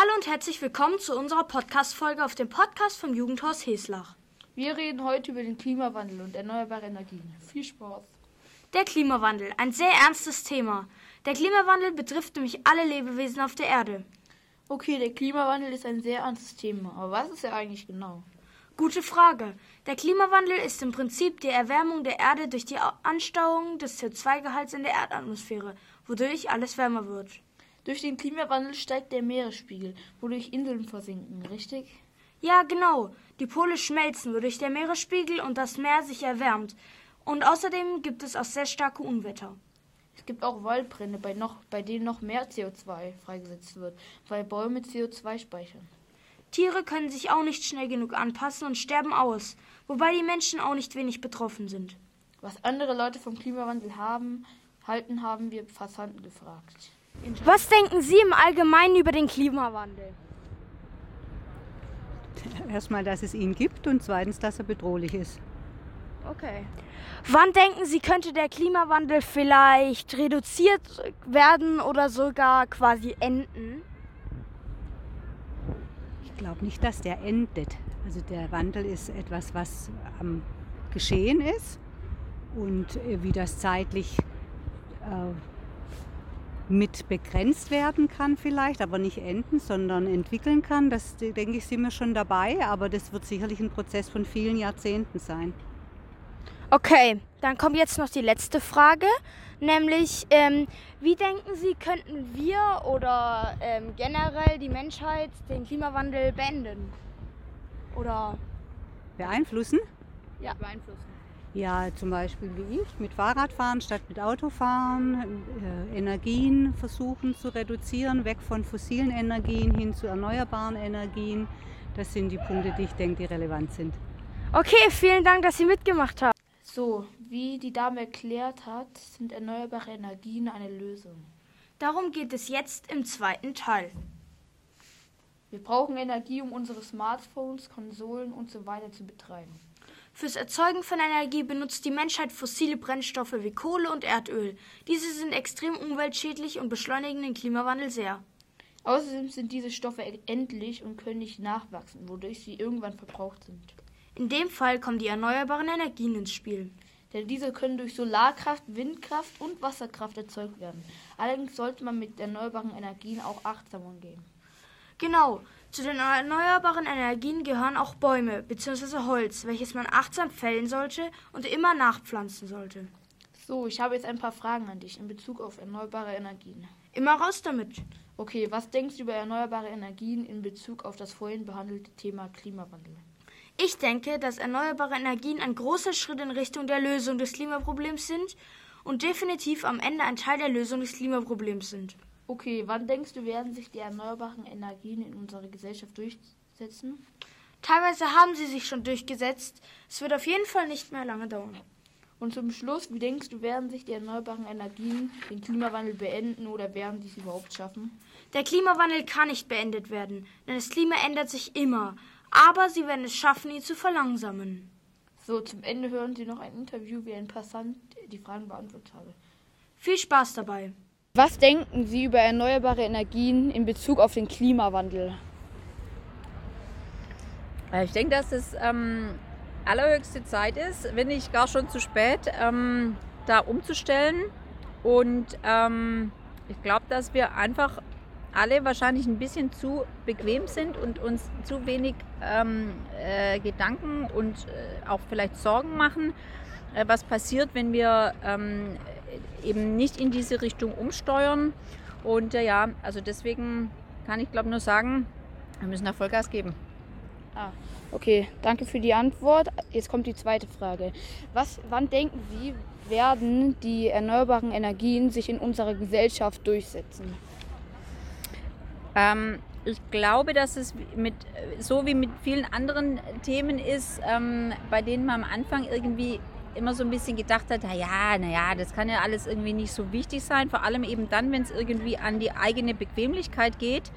Hallo und herzlich willkommen zu unserer Podcast-Folge auf dem Podcast vom Jugendhaus Heslach. Wir reden heute über den Klimawandel und erneuerbare Energien. Viel Spaß! Der Klimawandel, ein sehr ernstes Thema. Der Klimawandel betrifft nämlich alle Lebewesen auf der Erde. Okay, der Klimawandel ist ein sehr ernstes Thema, aber was ist er eigentlich genau? Gute Frage. Der Klimawandel ist im Prinzip die Erwärmung der Erde durch die Anstauung des CO2-Gehalts in der Erdatmosphäre, wodurch alles wärmer wird. Durch den Klimawandel steigt der Meeresspiegel, wodurch Inseln versinken, richtig? Ja, genau. Die Pole schmelzen, wodurch der Meeresspiegel und das Meer sich erwärmt. Und außerdem gibt es auch sehr starke Unwetter. Es gibt auch Waldbrände, bei, noch, bei denen noch mehr CO2 freigesetzt wird, weil Bäume CO2 speichern. Tiere können sich auch nicht schnell genug anpassen und sterben aus, wobei die Menschen auch nicht wenig betroffen sind. Was andere Leute vom Klimawandel haben, halten, haben wir Passanten gefragt. Was denken Sie im Allgemeinen über den Klimawandel? Erstmal, dass es ihn gibt und zweitens, dass er bedrohlich ist. Okay. Wann denken Sie, könnte der Klimawandel vielleicht reduziert werden oder sogar quasi enden? Ich glaube nicht, dass der endet. Also der Wandel ist etwas, was am Geschehen ist und äh, wie das zeitlich äh, mit begrenzt werden kann vielleicht, aber nicht enden, sondern entwickeln kann. Das denke ich, sind wir schon dabei, aber das wird sicherlich ein Prozess von vielen Jahrzehnten sein. Okay, dann kommt jetzt noch die letzte Frage, nämlich ähm, wie denken Sie, könnten wir oder ähm, generell die Menschheit den Klimawandel beenden? Oder beeinflussen? Ja, beeinflussen. Ja, zum Beispiel wie ich, mit Fahrradfahren statt mit Autofahren, äh, Energien versuchen zu reduzieren, weg von fossilen Energien hin zu erneuerbaren Energien. Das sind die Punkte, die ich denke, die relevant sind. Okay, vielen Dank, dass Sie mitgemacht haben. So, wie die Dame erklärt hat, sind erneuerbare Energien eine Lösung. Darum geht es jetzt im zweiten Teil. Wir brauchen Energie, um unsere Smartphones, Konsolen und so weiter zu betreiben. Fürs Erzeugen von Energie benutzt die Menschheit fossile Brennstoffe wie Kohle und Erdöl. Diese sind extrem umweltschädlich und beschleunigen den Klimawandel sehr. Außerdem sind diese Stoffe endlich und können nicht nachwachsen, wodurch sie irgendwann verbraucht sind. In dem Fall kommen die erneuerbaren Energien ins Spiel. Denn diese können durch Solarkraft, Windkraft und Wasserkraft erzeugt werden. Allerdings sollte man mit erneuerbaren Energien auch achtsam umgehen. Genau, zu den erneuerbaren Energien gehören auch Bäume bzw. Holz, welches man achtsam fällen sollte und immer nachpflanzen sollte. So, ich habe jetzt ein paar Fragen an dich in Bezug auf erneuerbare Energien. Immer raus damit. Okay, was denkst du über erneuerbare Energien in Bezug auf das vorhin behandelte Thema Klimawandel? Ich denke, dass erneuerbare Energien ein großer Schritt in Richtung der Lösung des Klimaproblems sind und definitiv am Ende ein Teil der Lösung des Klimaproblems sind. Okay, wann denkst du, werden sich die erneuerbaren Energien in unserer Gesellschaft durchsetzen? Teilweise haben sie sich schon durchgesetzt. Es wird auf jeden Fall nicht mehr lange dauern. Und zum Schluss, wie denkst du, werden sich die erneuerbaren Energien den Klimawandel beenden oder werden sie es überhaupt schaffen? Der Klimawandel kann nicht beendet werden, denn das Klima ändert sich immer. Aber sie werden es schaffen, ihn zu verlangsamen. So, zum Ende hören Sie noch ein Interview, wie ein Passant die Fragen beantwortet habe. Viel Spaß dabei. Was denken Sie über erneuerbare Energien in Bezug auf den Klimawandel? Ich denke, dass es ähm, allerhöchste Zeit ist, wenn nicht gar schon zu spät, ähm, da umzustellen. Und ähm, ich glaube, dass wir einfach alle wahrscheinlich ein bisschen zu bequem sind und uns zu wenig ähm, äh, Gedanken und äh, auch vielleicht Sorgen machen, äh, was passiert, wenn wir ähm, eben nicht in diese Richtung umsteuern. Und äh, ja, also deswegen kann ich glaube nur sagen, wir müssen da Vollgas geben. Ah, okay, danke für die Antwort. Jetzt kommt die zweite Frage. Was, wann denken Sie, werden die erneuerbaren Energien sich in unserer Gesellschaft durchsetzen? Ähm, ich glaube, dass es mit, so wie mit vielen anderen Themen ist, ähm, bei denen man am Anfang irgendwie immer so ein bisschen gedacht hat, naja, naja, das kann ja alles irgendwie nicht so wichtig sein, vor allem eben dann, wenn es irgendwie an die eigene Bequemlichkeit geht.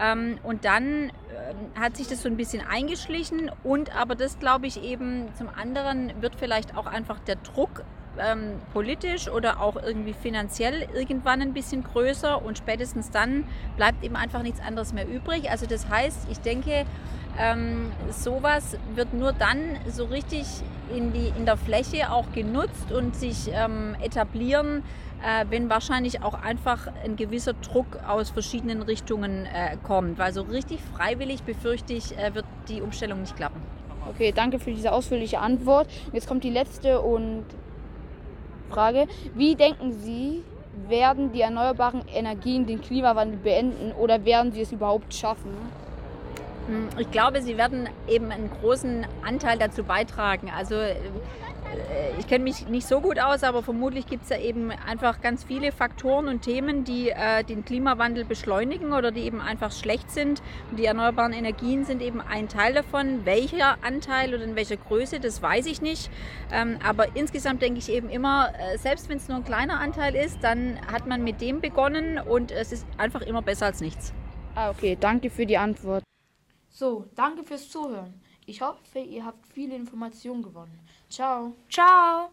Ähm, und dann äh, hat sich das so ein bisschen eingeschlichen und aber das glaube ich eben zum anderen wird vielleicht auch einfach der Druck ähm, politisch oder auch irgendwie finanziell irgendwann ein bisschen größer und spätestens dann bleibt eben einfach nichts anderes mehr übrig. Also das heißt, ich denke, ähm, sowas wird nur dann so richtig in, die, in der Fläche auch genutzt und sich ähm, etablieren, äh, wenn wahrscheinlich auch einfach ein gewisser Druck aus verschiedenen Richtungen äh, kommt. Weil so richtig freiwillig befürchte ich, äh, wird die Umstellung nicht klappen. Okay, danke für diese ausführliche Antwort. Jetzt kommt die letzte und Frage. Wie denken Sie, werden die erneuerbaren Energien den Klimawandel beenden oder werden sie es überhaupt schaffen? Hm, ich glaube, sie werden eben einen großen Anteil dazu beitragen. Also äh, ich kenne mich nicht so gut aus, aber vermutlich gibt es ja eben einfach ganz viele Faktoren und Themen, die äh, den Klimawandel beschleunigen oder die eben einfach schlecht sind. Und die erneuerbaren Energien sind eben ein Teil davon. Welcher Anteil oder in welcher Größe, das weiß ich nicht. Ähm, aber insgesamt denke ich eben immer, äh, selbst wenn es nur ein kleiner Anteil ist, dann hat man mit dem begonnen und es ist einfach immer besser als nichts. Ah, okay, danke für die Antwort. So, danke fürs Zuhören. Ich hoffe, ihr habt viele Informationen gewonnen. Ciao. Ciao.